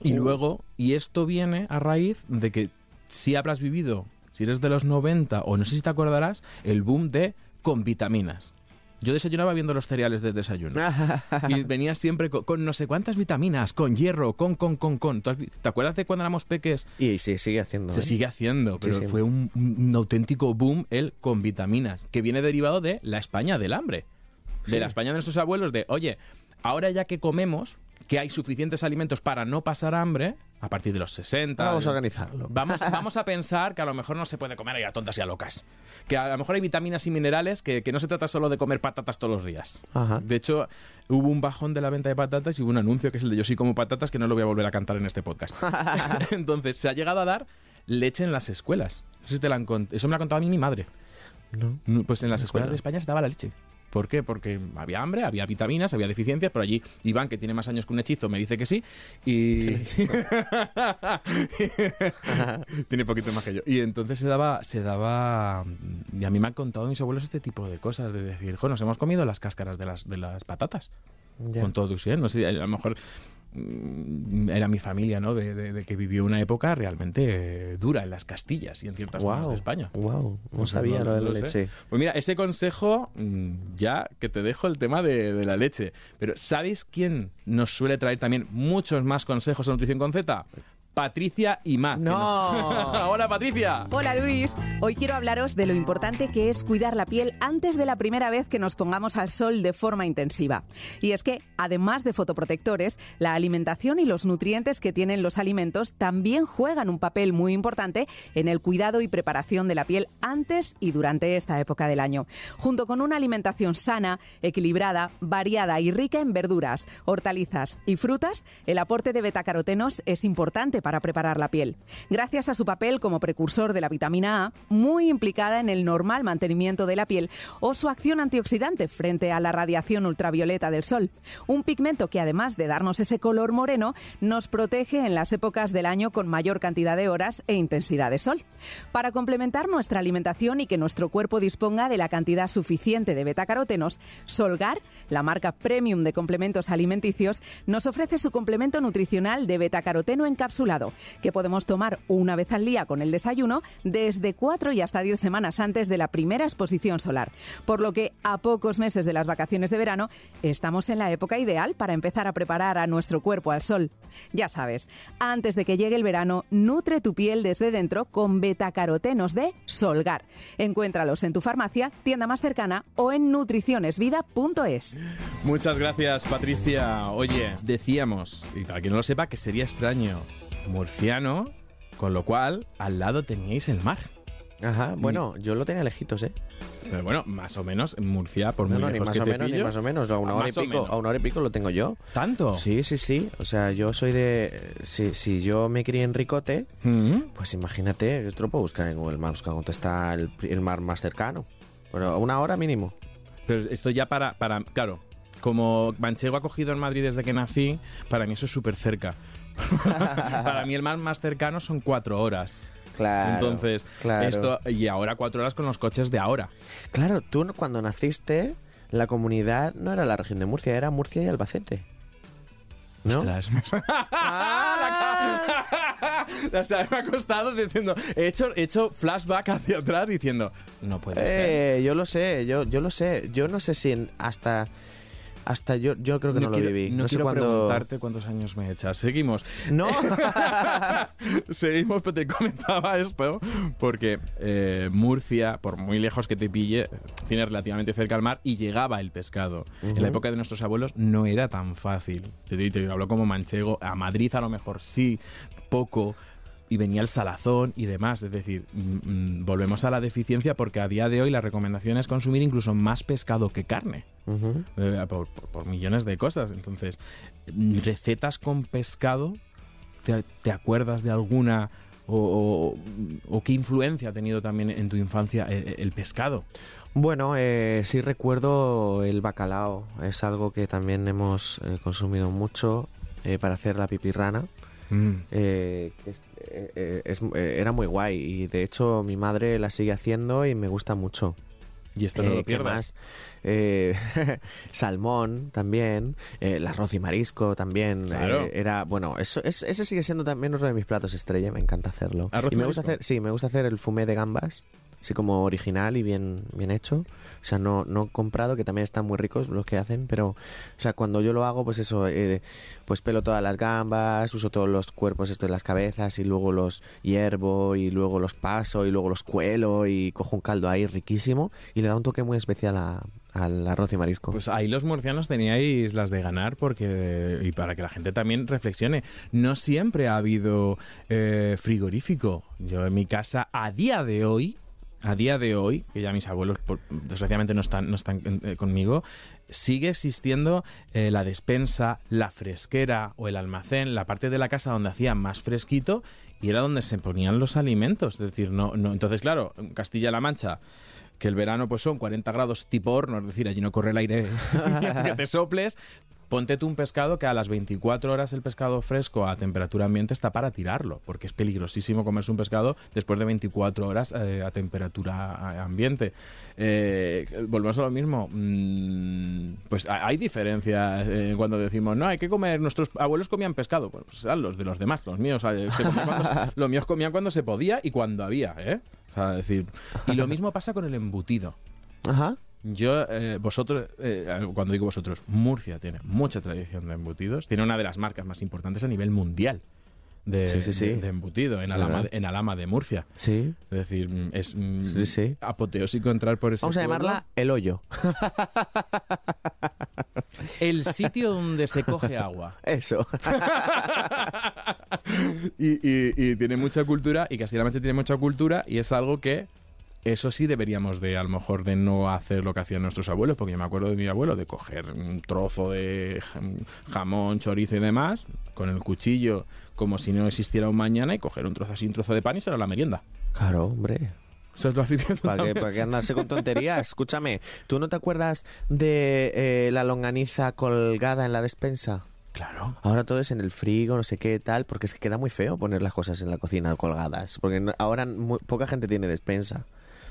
Y luego, y esto viene a raíz de que si habrás vivido, si eres de los 90 o no sé si te acordarás, el boom de con vitaminas. Yo desayunaba viendo los cereales de desayuno. Y *laughs* venía siempre con, con no sé cuántas vitaminas, con hierro, con, con, con, con. ¿Tú has vi- ¿Te acuerdas de cuando éramos peques? Y sí, sigue haciendo. Se ¿eh? sigue haciendo, pero sí. fue un, un auténtico boom el con vitaminas, que viene derivado de la España del hambre. De Sí. la España de nuestros abuelos, de, oye, ahora ya que comemos, que hay suficientes alimentos para no pasar hambre, a partir de los 60... Ahora vamos a organizarlo. Vamos, *laughs* vamos a pensar que a lo mejor no se puede comer a tontas y a locas. Que a lo mejor hay vitaminas y minerales que, que no se trata solo de comer patatas todos los días. Ajá. De hecho, hubo un bajón de la venta de patatas y hubo un anuncio que es el de Yo sí como patatas que no lo voy a volver a cantar en este podcast. *laughs* *laughs* Entonces, se ha llegado a dar leche en las escuelas. No sé si te la han cont- Eso me lo ha contado a mí mi madre. No. Pues en las escuelas de España se daba la leche. ¿Por qué? Porque había hambre, había vitaminas, había deficiencias, pero allí Iván, que tiene más años que un hechizo, me dice que sí. Y. *laughs* tiene poquito más que yo. Y entonces se daba. Se daba. Y a mí me han contado mis abuelos este tipo de cosas: de decir, jo, nos hemos comido las cáscaras de las, de las patatas. Con todo tu No sé, a lo mejor era mi familia, ¿no? De, de- de que vivió una época realmente eh, dura en las Castillas y en ciertas zonas Wow. de España. Wow. No O sea, sabía lo de la sé. leche. Pues mira, ese consejo, mm, ya que te dejo el tema de, de la leche. Pero ¿sabéis quién nos suele traer también muchos más consejos en Nutrición con Z? Patricia y más. ¡No! *laughs* Hola, Patricia. Hola Luis, hoy quiero hablaros de lo importante que es cuidar la piel antes de la primera vez que nos pongamos al sol de forma intensiva. Y es que, además de fotoprotectores, la alimentación y los nutrientes que tienen los alimentos también juegan un papel muy importante en el cuidado y preparación de la piel antes y durante esta época del año. Junto con una alimentación sana, equilibrada, variada y rica en verduras, hortalizas y frutas, el aporte de betacarotenos es importante para preparar la piel. Gracias a su papel como precursor de la vitamina A, muy implicada en el normal mantenimiento de la piel, o su acción antioxidante frente a la radiación ultravioleta del sol. Un pigmento que además de darnos ese color moreno, nos protege en las épocas del año con mayor cantidad de horas e intensidad de sol. Para complementar nuestra alimentación y que nuestro cuerpo disponga de la cantidad suficiente de betacarotenos, Solgar, la marca premium de complementos alimenticios, nos ofrece su complemento nutricional de betacaroteno encapsulado, que podemos tomar una vez al día con el desayuno desde 4 y hasta 10 semanas antes de la primera exposición solar. Por lo que a pocos meses de las vacaciones de verano, estamos en la época ideal para empezar a preparar a nuestro cuerpo al sol. Ya sabes, antes de que llegue el verano, nutre tu piel desde dentro con betacarotenos de Solgar. Encuéntralos en tu farmacia, tienda más cercana o en nutricionesvida.es. Muchas gracias, Patricia. Oye, decíamos, y para quien no lo sepa, que sería extraño, murciano, con lo cual al lado teníais el mar. Ajá. Bueno, yo lo tenía lejitos, ¿eh? Pero bueno, más o menos en Murcia, por No, muy no, ni más que o te menos, ni más o menos. A una Ah, hora y pico, a una hora y pico lo tengo yo. ¿Tanto? Sí, sí, sí. O sea, yo soy de. Si, si yo me crié en Ricote, Mm. pues imagínate, yo te lo puedo buscar en Google Maps cuando está el, el mar más cercano. Pero a una hora mínimo. Pero esto ya para, para, claro, como Manchego ha cogido en Madrid desde que nací, para mí eso es súper cerca. *laughs* para mí el mar más cercano son cuatro horas. Claro, Entonces, claro. esto, y ahora cuatro horas con los coches de ahora. Claro, tú cuando naciste, la comunidad no era la región de Murcia, era Murcia y Albacete. ¿No? Ostras, me- O sea, me ha costado diciendo, he hecho, he hecho flashback hacia atrás diciendo, no puede ser. Eh, yo lo sé, yo, yo lo sé. Yo no sé si en- hasta... Hasta yo, yo creo que no, lo quiero, viví. no No, sé quiero preguntarte cuántos años me echas. Seguimos. No. *laughs* Seguimos, pero te comentaba esto porque eh, Murcia, por muy lejos que te pille, tiene relativamente cerca al mar y llegaba el pescado. En la época de nuestros abuelos no era tan fácil. Te, te- te hablo como manchego. A Madrid a lo mejor sí, poco. Y venía el salazón y demás. Es decir, mm, mm, volvemos a la deficiencia porque a día de hoy la recomendación es consumir incluso más pescado que carne. Eh, por, por- por millones de cosas. Entonces, mm, recetas con pescado, ¿te, te acuerdas de alguna o, o- o qué influencia ha tenido también en tu infancia el, el pescado? Bueno, eh, sí recuerdo el bacalao. Es algo que también hemos eh, consumido mucho eh, para hacer la pipirrana. Eh, que es- eh, eh, es- eh, era muy guay y de hecho mi madre la sigue haciendo y me gusta mucho. Y esto no Eh, lo ¿qué pierdas. Eh, *laughs* salmón también, eh, el arroz y marisco también. Claro. eh, era, bueno, eso, es- ese sigue siendo también uno de mis platos estrella, me encanta hacerlo. ¿Arroz y y me gusta marisco? hacer, sí, me gusta hacer el fumé de gambas, así como original y bien, bien hecho. O sea, no, no comprado, que también están muy ricos los que hacen, pero, o sea, cuando yo lo hago, pues eso, eh, pues pelo todas las gambas, uso todos los cuerpos estos de las cabezas y luego los hiervo y luego los paso y luego los cuelo y cojo un caldo ahí riquísimo y le da un toque muy especial a- al arroz y marisco. Pues ahí los murcianos teníais las de ganar porque y para que la gente también reflexione. No siempre ha habido eh, frigorífico. Yo en mi casa a día de hoy, a día de hoy, que ya mis abuelos desgraciadamente no están, no están eh, conmigo, sigue existiendo eh, la despensa, la fresquera o el almacén, la parte de la casa donde hacía más fresquito y era donde se ponían los alimentos. Es decir, no, no. Entonces, claro, Castilla-La Mancha que el verano pues son 40 grados tipo horno, es decir, allí no corre el aire *laughs* que te soples. Ponte tú un pescado que a las 24 horas el pescado fresco a temperatura ambiente está para tirarlo, porque es peligrosísimo comerse un pescado después de 24 horas eh, a temperatura eh, ambiente. Eh, volvemos a lo mismo. Mm, pues ha- hay diferencias eh, cuando decimos, no, hay que comer, nuestros abuelos comían pescado. Bueno, pues eran los de los demás, los míos. se se- *laughs* los míos comían cuando se podía y cuando había, ¿eh? O sea, decir, y lo mismo pasa con el embutido. Ajá. Yo, eh, vosotros, eh, cuando digo vosotros, Murcia tiene mucha tradición de embutidos. Tiene una de las marcas más importantes a nivel mundial de, Sí, sí, sí. de- de embutido en Alama, verdad. en Alama de Murcia. Sí. Es decir, mm, es mm, Sí, sí. apoteósico entrar por ese Vamos a pueblo. llamarla el hoyo. El sitio donde se coge agua. *laughs* Eso. *laughs* y, y- y tiene mucha cultura, y Castilla-La Mancha tiene mucha cultura, y es algo que eso sí deberíamos de, a lo mejor, de no hacer lo que hacían nuestros abuelos, porque yo me acuerdo de mi abuelo de coger un trozo de jam- jamón, chorizo y demás, con el cuchillo, como si no existiera un mañana, y coger un trozo así, un trozo de pan y será la merienda. Claro, hombre. ¿Para qué, para qué andarse con tonterías? Escúchame, ¿tú no te acuerdas de eh, la longaniza colgada en la despensa? Claro. Ahora todo es en el frigo, no sé qué tal, porque es que queda muy feo poner las cosas en la cocina colgadas. Porque ahora muy- poca gente tiene despensa.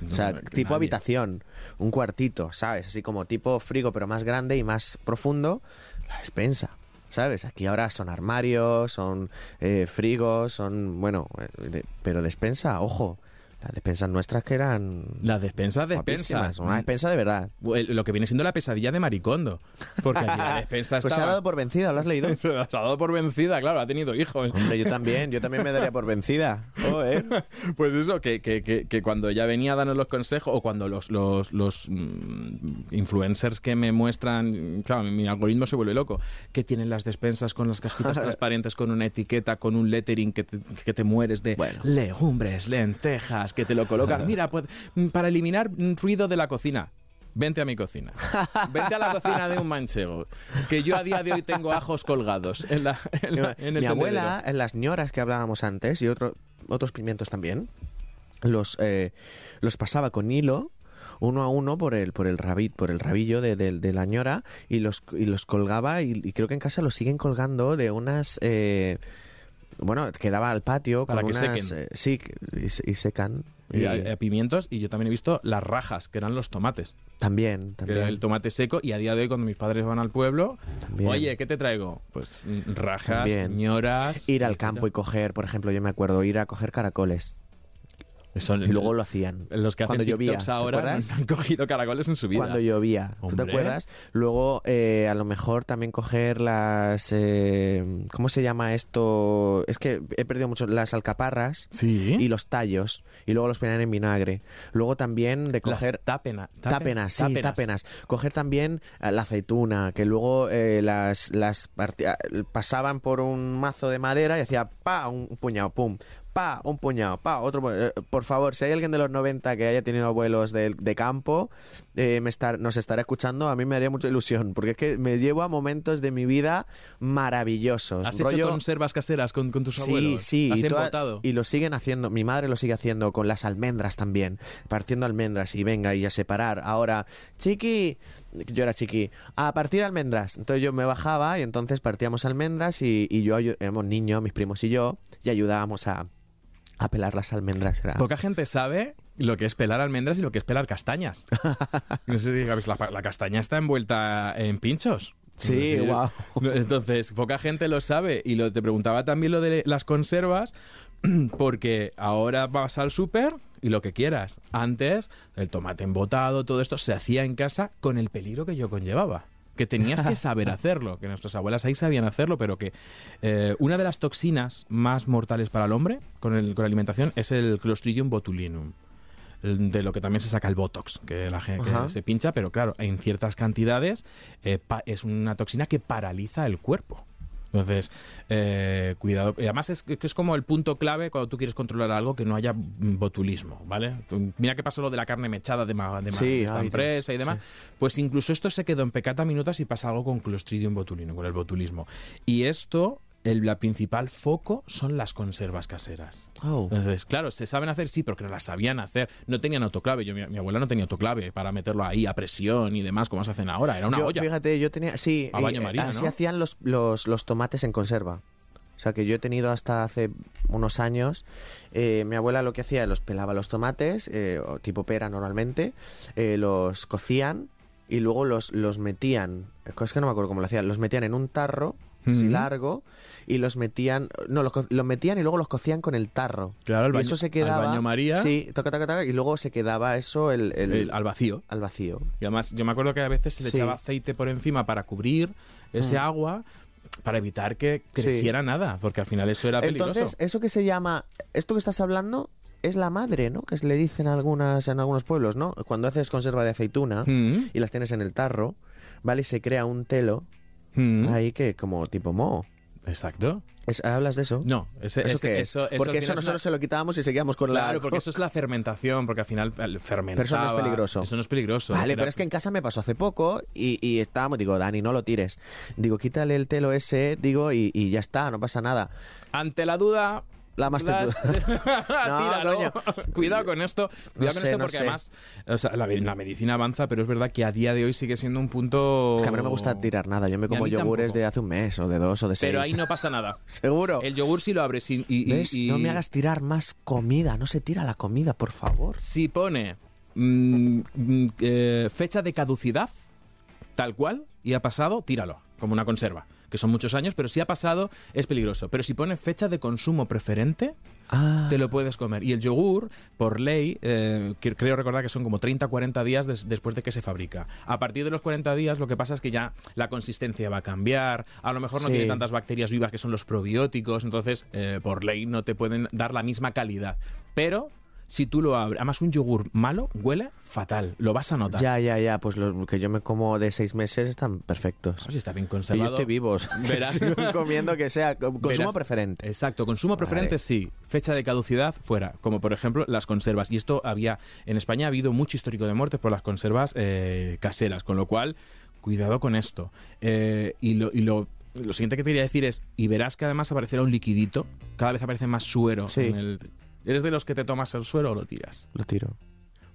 O sea, No, tipo nadie. habitación, un cuartito, ¿sabes? Así como tipo frigo, pero más grande y más profundo, la despensa. ¿Sabes? Aquí ahora son armarios, son eh, frigos, son, bueno, eh, de- pero despensa, ojo, las despensas nuestras que eran La despensa, despensa. guapísimas, una despensa de verdad. Lo que viene siendo la pesadilla de Maricondo. Porque allí la despensa *laughs* Pues se ha dado por vencida, ¿lo has leído? *laughs* Se ha dado por vencida, claro, ha tenido hijos. Hombre, yo también, yo también me daría por vencida. *laughs* Pues eso, que, que, que, que cuando ella venía a darnos los consejos o cuando los, los, los mm, influencers que me muestran, claro, mi, mi algoritmo se vuelve loco, que tienen las despensas con las cajitas transparentes, con una etiqueta, con un lettering que te, que te mueres de Bueno. legumbres, lentejas, que te lo colocan. *laughs* Mira, pues, mm, para eliminar mm, ruido de la cocina. Vente a mi cocina. Vente a la cocina de un manchego. Que yo a día de hoy tengo ajos colgados en, la, en, la- en el Mi abuela, tendedero. en las ñoras que hablábamos antes y otro, otros pimientos también, los, eh, los pasaba con hilo uno a uno por el por el rabit, por el rabillo de, de- de la ñora y los y los colgaba y, y creo que en casa los siguen colgando de unas eh, bueno, quedaba al patio Para con que unas... sequen. eh, sí, y, se- y secan. Y, Y eh, pimientos y yo también he visto las rajas, que eran los tomates. también, Que también. era el tomate seco y a día de hoy cuando mis padres van al pueblo, También. oye, ¿qué te traigo? Pues mm, rajas, También. ñoras... Ir al campo y coger, por ejemplo, yo me acuerdo, ir a coger caracoles. Son Y luego lo hacían. los que hacen cuando llovía, TikToks ¿te ahora han *laughs* cogido caracoles en su vida. Cuando llovía, ¿tú te acuerdas? Luego, eh, a lo mejor también coger las... eh, ¿Cómo se llama esto? Es que he perdido mucho. Las alcaparras Sí. y los tallos. Y luego los ponían en vinagre. Luego también de Las coger... tápena- tape- Tápenas, sí, tápenas. Coger también eh, la aceituna, que luego eh, las, las pasaban por un mazo de madera y hacía pa, un puñado, pum, pa, un puñado, pa, otro puñado. Eh, Por favor, si hay alguien de los 90 que haya tenido abuelos de, de campo, eh, me estar, nos estará escuchando, a mí me haría mucha ilusión, porque es que me llevo a momentos de mi vida maravillosos. ¿Has Rollo- hecho conservas caseras con, con tus Sí, abuelos? sí, ¿Has y, y lo siguen haciendo. Mi madre lo sigue haciendo con las almendras también, partiendo almendras y venga y a separar. Ahora, chiqui, yo era chiqui, a partir almendras. Entonces yo me bajaba y entonces partíamos almendras y, y yo éramos niños, mis primos y yo, y ayudábamos a, a pelar las almendras. Era... Poca gente sabe lo que es pelar almendras y lo que es pelar castañas. *laughs* no sé si la, la castaña está envuelta en pinchos. Sí, guau. Entonces, poca gente lo sabe. Y lo, te preguntaba también lo de las conservas, *clears throat* porque ahora vas al súper y lo que quieras. Antes, el tomate embotado, todo esto se hacía en casa con el peligro que yo conllevaba. Que tenías que *laughs* saber hacerlo, que nuestras abuelas ahí sabían hacerlo, pero que eh, una de las toxinas más mortales para el hombre con, el- con la alimentación es el Clostridium botulinum de lo que también se saca el Botox, que la gente Ajá. se pincha, pero claro, en ciertas cantidades eh, es una toxina que paraliza el cuerpo. Entonces, eh, cuidado. Y además es que es como el punto clave cuando tú quieres controlar algo que no haya botulismo, ¿vale? Mira qué pasó lo de la carne mechada de, ma, de, ma- Sí, de esta ay, empresa y demás. Pues incluso esto se quedó en pecata minutas y pasa algo con Clostridium botulinum, con el botulismo. Y esto, el la principal foco son las conservas caseras. Oh. Entonces, claro, se saben hacer, sí, pero que no las sabían hacer. No tenían autoclave. Yo, mi, mi abuela no tenía autoclave para meterlo ahí a presión y demás, como se hacen ahora. Era una Yo, olla. Fíjate, yo tenía. Sí, A baño y, María, así ¿no? hacían los, los, los tomates en conserva. O sea, que yo he tenido hasta hace unos años. eh, mi abuela lo que hacía, los pelaba los tomates, eh, tipo pera normalmente, eh, los cocían y luego los, los metían. Es que no me acuerdo cómo lo hacían. Los metían en un tarro así largo y los metían. No, los, los metían y luego los cocían con el tarro. Claro, al y eso se al quedaba. baño María. Sí, toca, toca, toca, y luego se quedaba eso el, el- el- al vacío. al vacío. Y además, yo me acuerdo que a veces se le Sí. echaba aceite por encima para cubrir ese Mm. agua para evitar que Sí. creciera nada, porque al final eso era peligroso. Entonces, eso que se llama, esto que estás hablando es la madre, ¿no? Que le dicen algunas en algunos pueblos, ¿no? Cuando haces conserva de aceituna Mm, y las tienes en el tarro, ¿vale? Y se crea un telo mm. ahí que como tipo moho. Exacto. Es- ¿Hablas de eso? No, ese, ¿Eso ese- eso, eso porque eso nosotros una- se lo quitábamos y seguíamos con la... Claro, porque eso es la fermentación, porque al final el fermentaba. Pero eso no es peligroso. Eso no es peligroso. Vale, Era- pero es que en casa me pasó hace poco y, y estábamos, digo, Dani, no lo tires. Digo, quítale el telo ese, digo, y, y ya está, no pasa nada. Ante la duda. La más das- *laughs* Tíralo. coño. Cuidado con esto. Cuidado con sé, esto no porque sé. además o sea, la, la medicina avanza, pero es verdad que a día de hoy sigue siendo un punto. Es que a mí no me gusta tirar nada. Yo me como yogures tampoco. de hace un mes o de dos o de seis. Pero ahí no pasa nada. *laughs* ¿Seguro? El yogur si lo abres y, y- y- ¿Ves? y- No me hagas tirar más comida. No se tira la comida, por favor. Si pone mm, mm, eh, fecha de caducidad, tal cual, y ha pasado, tíralo, como una conserva. Que son muchos años, pero si ha pasado, es peligroso. Pero si pone fecha de consumo preferente, Ah, te lo puedes comer. Y el yogur, por ley, eh, creo recordar que son como 30-40 días des- después de que se fabrica. A partir de los 40 días lo que pasa es que ya la consistencia va a cambiar, a lo mejor no Sí. tiene tantas bacterias vivas que son los probióticos, entonces eh, por ley no te pueden dar la misma calidad. Pero si tú lo abres, además un yogur malo huele fatal, lo vas a notar. ya, ya, ya. Pues los que yo me como de seis meses están perfectos. Claro, si está bien Y yo conservado. estoy vivos. Verás. Sigo comiendo que sea co- *laughs* consumo Verás. preferente. Exacto, consumo preferente sí, fecha de caducidad fuera, como por ejemplo las conservas. Y esto había, en España ha habido mucho histórico de muertes por las conservas eh, caseras, con lo cual, cuidado con esto. Eh, y lo, y lo, lo siguiente que te quería decir es, y verás que además aparecerá un liquidito, cada vez aparece más suero. Sí. en el- ¿Eres de los que te tomas el suero o lo tiras? Lo tiro.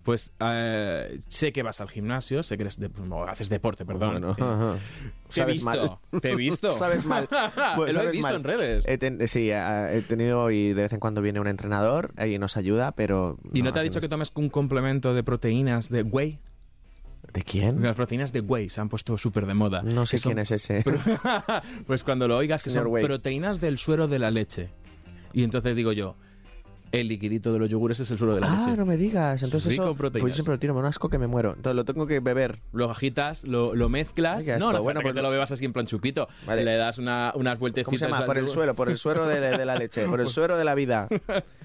Pues eh, sé que vas al gimnasio, sé que eres de- o haces deporte, perdón. Bueno, Eh. Te he visto, mal. te he visto. *laughs* Sabes mal. *laughs* Bueno, Lo he visto mal. en redes. He ten- sí, eh, he tenido y de vez en cuando viene un entrenador y nos ayuda, pero... ¿Y no te ha dicho que tomes un complemento de proteínas de whey? ¿De quién? Las proteínas de whey se han puesto súper de moda. No sé quién es ese. *laughs* pues cuando lo oigas, que Señor son Whey. proteínas del suero de la leche. Y entonces digo yo, el liquidito de los yogures es el suero de la ah, leche. no me digas. Entonces Rico eso... proteínas. Pues yo siempre lo tiro, me un asco que me muero. Entonces lo tengo que beber. Lo agitas, lo, lo mezclas. Ay, no, no Bueno, pues te lo bebas así en plan chupito. Vale. Le das una, unas vueltecitas. ¿Cómo se llama? Por el suelo, por el suero de, de la leche, por el *laughs* suero de la vida.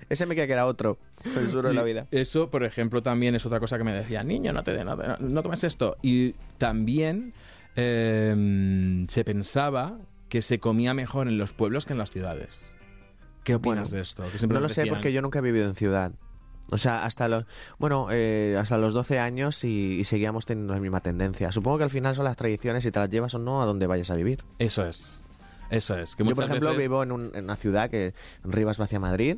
Ese me queda que era otro. Por el suero de la vida. Eso, por ejemplo, también es otra cosa que me decía, niño, no te de- no, no tomes esto. Y también eh, se pensaba que se comía mejor en los pueblos que en las ciudades. ¿Qué opinas Bueno, de esto? Que No lo sé porque yo nunca he vivido en ciudad. O sea, hasta los, bueno, eh, hasta los 12 años y, y seguíamos teniendo la misma tendencia. Supongo que al final son las tradiciones y te las llevas o no a donde vayas a vivir. Eso es. Eso es. Que Yo, por ejemplo, veces- vivo en, un- en una ciudad que en Rivas hacia Madrid,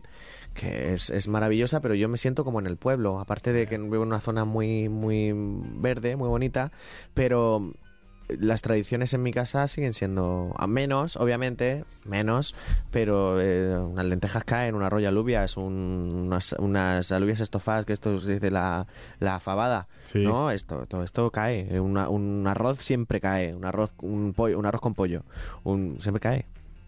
que es, es maravillosa, pero yo me siento como en el pueblo. Aparte de que vivo en una zona muy, muy verde, muy bonita, pero las tradiciones en mi casa siguen siendo a menos, obviamente, menos, pero eh, unas lentejas caen, una roya alubia, es un- unas, unas alubias estofadas, que esto se dice la, la fabada, Sí. ¿no? Esto, todo esto cae, una- un arroz siempre cae, un arroz, un pollo, un arroz con pollo, un, siempre cae.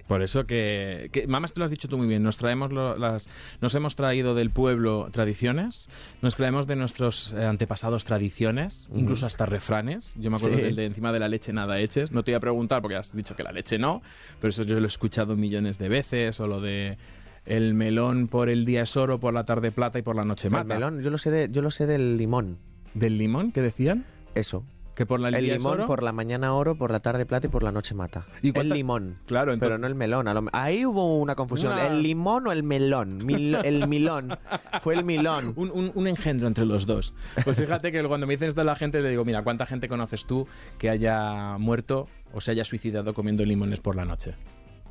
Por eso que, que mamás te lo has dicho tú muy bien, nos traemos lo- las nos hemos traído del pueblo tradiciones, nos traemos de nuestros eh, antepasados tradiciones, incluso hasta refranes. Yo me acuerdo Sí. del de encima de la leche nada eches. No te voy a preguntar porque has dicho que la leche no, pero eso yo lo he escuchado millones de veces o lo de el melón por el día es oro, por la tarde plata y por la noche El mata. melón, yo lo sé de, yo lo sé del limón, Del limón que decían eso. Que por la El limón por la mañana oro, por la tarde plata y por la noche mata. ¿Y el cuánta- limón. Claro, entonces Pero no el melón. lo Ahí hubo una confusión. Una- ¿El limón o el melón? El milón. Fue el milón. *laughs* Un, un- un engendro entre los dos. Pues fíjate que cuando me dicen esto a la gente, le digo, mira, ¿cuánta gente conoces tú que haya muerto o se haya suicidado comiendo limones por la noche?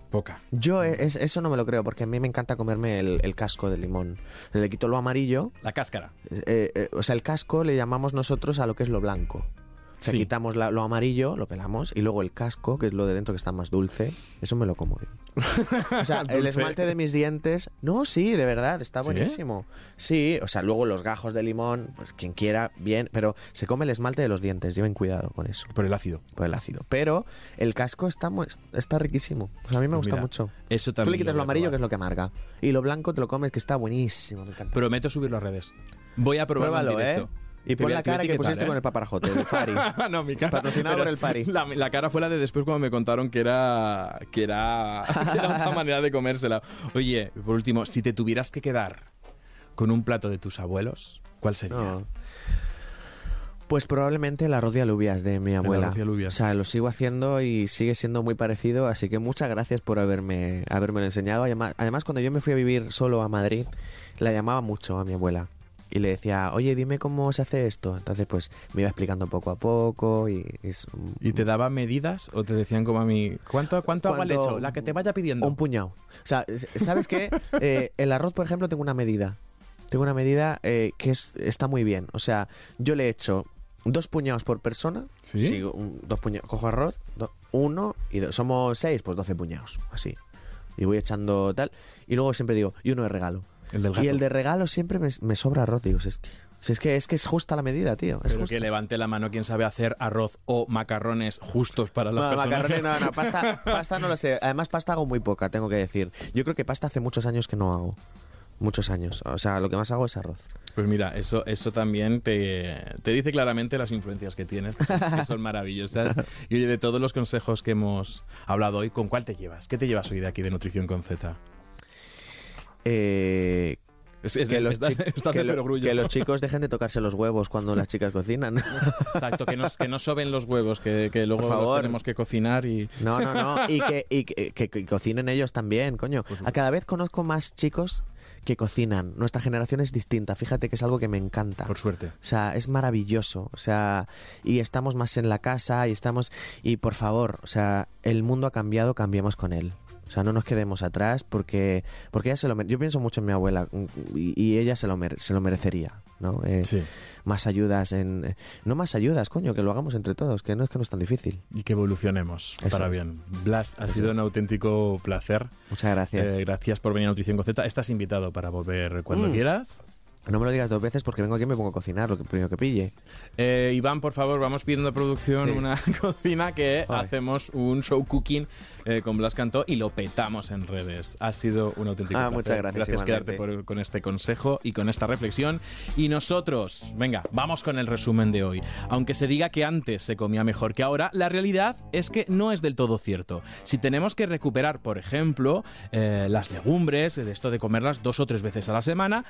Poca. Yo eh, es- eso no me lo creo, porque a mí me encanta comerme el, el casco del limón. Le quito lo amarillo. La cáscara. eh, eh, o sea, el casco le llamamos nosotros a lo que es lo blanco. O sea, Sí. quitamos la- lo amarillo, lo pelamos, y luego el casco, que es lo de dentro que está más dulce, eso me lo como yo. O sea, *laughs* el esmalte de mis dientes, no, sí, de verdad, está buenísimo. Sí, o sea, luego los gajos de limón, pues quien quiera, bien, pero se come el esmalte de los dientes, lleven cuidado con eso, Por el ácido. por el ácido. Pero el casco está, está riquísimo. O sea, a mí me Pues gusta mira, mucho. Eso Tú también. le quitas lo amarillo, que es lo que amarga. Y lo blanco te lo comes, que está buenísimo. Prometo subirlo a redes. Voy a probarlo en ¿eh? Y a- la cara que pusiste ¿eh? con el paparajote, el Fari. *laughs* no, mi cara. Patrocinado por el Fari. La, la cara fue la de después cuando me contaron que era que era, *laughs* que era otra manera de comérsela. Oye, por último, si te tuvieras que quedar con un plato de tus abuelos, ¿cuál sería? No. Pues probablemente el arroz de alubias de mi abuela. alubias. O sea, lo sigo haciendo y sigue siendo muy parecido, así que muchas gracias por haberme, haberme enseñado. Además, además, cuando yo me fui a vivir solo a Madrid, la llamaba mucho a mi abuela. Y le decía, oye, dime cómo se hace esto. Entonces, pues me iba explicando poco a poco y es ¿Y te daba medidas o te decían como a mí, ¿cuánto, cuánto agua le echo? La que te vaya pidiendo. Un puñado. O sea, ¿sabes qué? Eh, el arroz, por ejemplo, tengo una medida. Tengo una medida eh, que es, está muy bien. O sea, yo le echo dos puñados por persona. ¿Sí? Un- dos puñados. Cojo arroz, do- uno y dos. Somos seis, pues doce puñados. Así. Y voy echando tal. Y luego siempre digo, y uno de regalo. El del gato. Y el de regalo siempre me, me sobra arroz. Digo, si es que, si es que es que es justa la medida, tío. Es Pero justa. que levante la mano quien sabe hacer arroz o macarrones justos para las No, personas. macarrones no, no, pasta, *laughs* pasta no lo sé. Además, pasta hago muy poca, tengo que decir. Yo creo que pasta hace muchos años que no hago. Muchos años. O sea, lo que más hago es arroz. Pues mira, eso, eso también te, te dice claramente las influencias que tienes, que son, que son maravillosas. Y oye, de todos los consejos que hemos hablado hoy, ¿con cuál te llevas? ¿Qué te llevas hoy de aquí de Nutrición con Z? Eh, Es, es- que, los *laughs* que lo- que chicos dejen de tocarse los huevos cuando las chicas cocinan. *laughs* Exacto, que no, que no soben los huevos, que, que luego Por los tenemos que cocinar y... No, no, no. Y *laughs* que, y que cocinen ellos también, coño. A cada vez conozco más chicos que cocinan. Nuestra generación es distinta. Fíjate que es algo que me encanta. Por suerte. O sea, es maravilloso. O sea, y estamos más en la casa y estamos. Y por favor, o sea, el mundo ha cambiado, cambiemos con él. O sea, no nos quedemos atrás porque, porque ella se lo Yo pienso mucho en mi abuela mm, y, y ella se lo, se lo merecería, ¿no? Eh, Sí. Más ayudas en... eh, No más ayudas, coño, que lo hagamos entre todos, que no es que no es tan difícil. Y que evolucionemos Eso para es. bien. Blas, ha Eso sido es. un auténtico placer. Muchas gracias. Eh, gracias por venir a Nutrición Z. Estás invitado para volver cuando Mm. quieras. No me lo digas dos veces porque vengo aquí y me pongo a cocinar, lo que primero que pille. Eh, Iván, por favor, vamos pidiendo a producción Sí. una *laughs* cocina que Ay. hacemos un show cooking eh, con Blas Cantó y lo petamos en redes. Ha sido un auténtico Ah, placer. muchas gracias, Gracias igualmente. quedarte por- con este consejo y con esta reflexión. Y nosotros, venga, vamos con el resumen de hoy. Aunque se diga que antes se comía mejor que ahora, la realidad es que no es del todo cierto. Si tenemos que recuperar, por ejemplo, eh, las legumbres, de esto de comerlas dos o tres veces a la semana,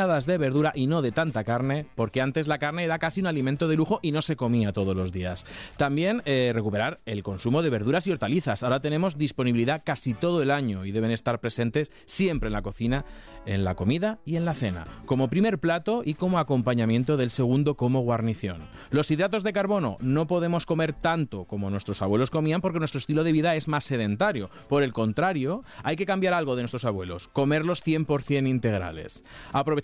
de verdura y no de tanta carne, porque antes la carne era casi un alimento de lujo y no se comía todos los días. También eh, recuperar el consumo de verduras y hortalizas. Ahora tenemos disponibilidad casi todo el año y deben estar presentes siempre en la cocina, en la comida y en la cena, como primer plato y como acompañamiento del segundo como guarnición. Los hidratos de carbono no podemos comer tanto como nuestros abuelos comían porque nuestro estilo de vida es más sedentario. Por el contrario, hay que cambiar algo de nuestros abuelos, comerlos 100% integrales.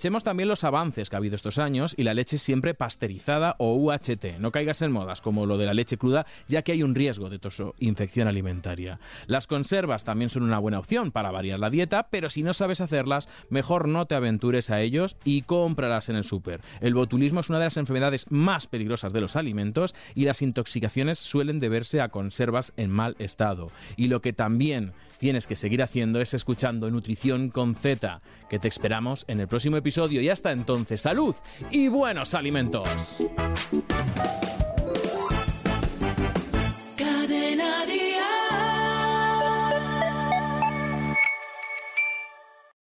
Aprovechemos también los avances que ha habido estos años y la leche siempre pasteurizada o UHT. No caigas en modas como lo de la leche cruda, ya que hay un riesgo de infección alimentaria. Las conservas también son una buena opción para variar la dieta, pero si no sabes hacerlas, mejor no te aventures a ellos y cómpralas en el súper. El botulismo es una de las enfermedades más peligrosas de los alimentos y las intoxicaciones suelen deberse a conservas en mal estado. Y lo que también tienes que seguir haciendo es escuchando Nutrición con Z, que te esperamos en el próximo episodio y hasta entonces salud y buenos alimentos.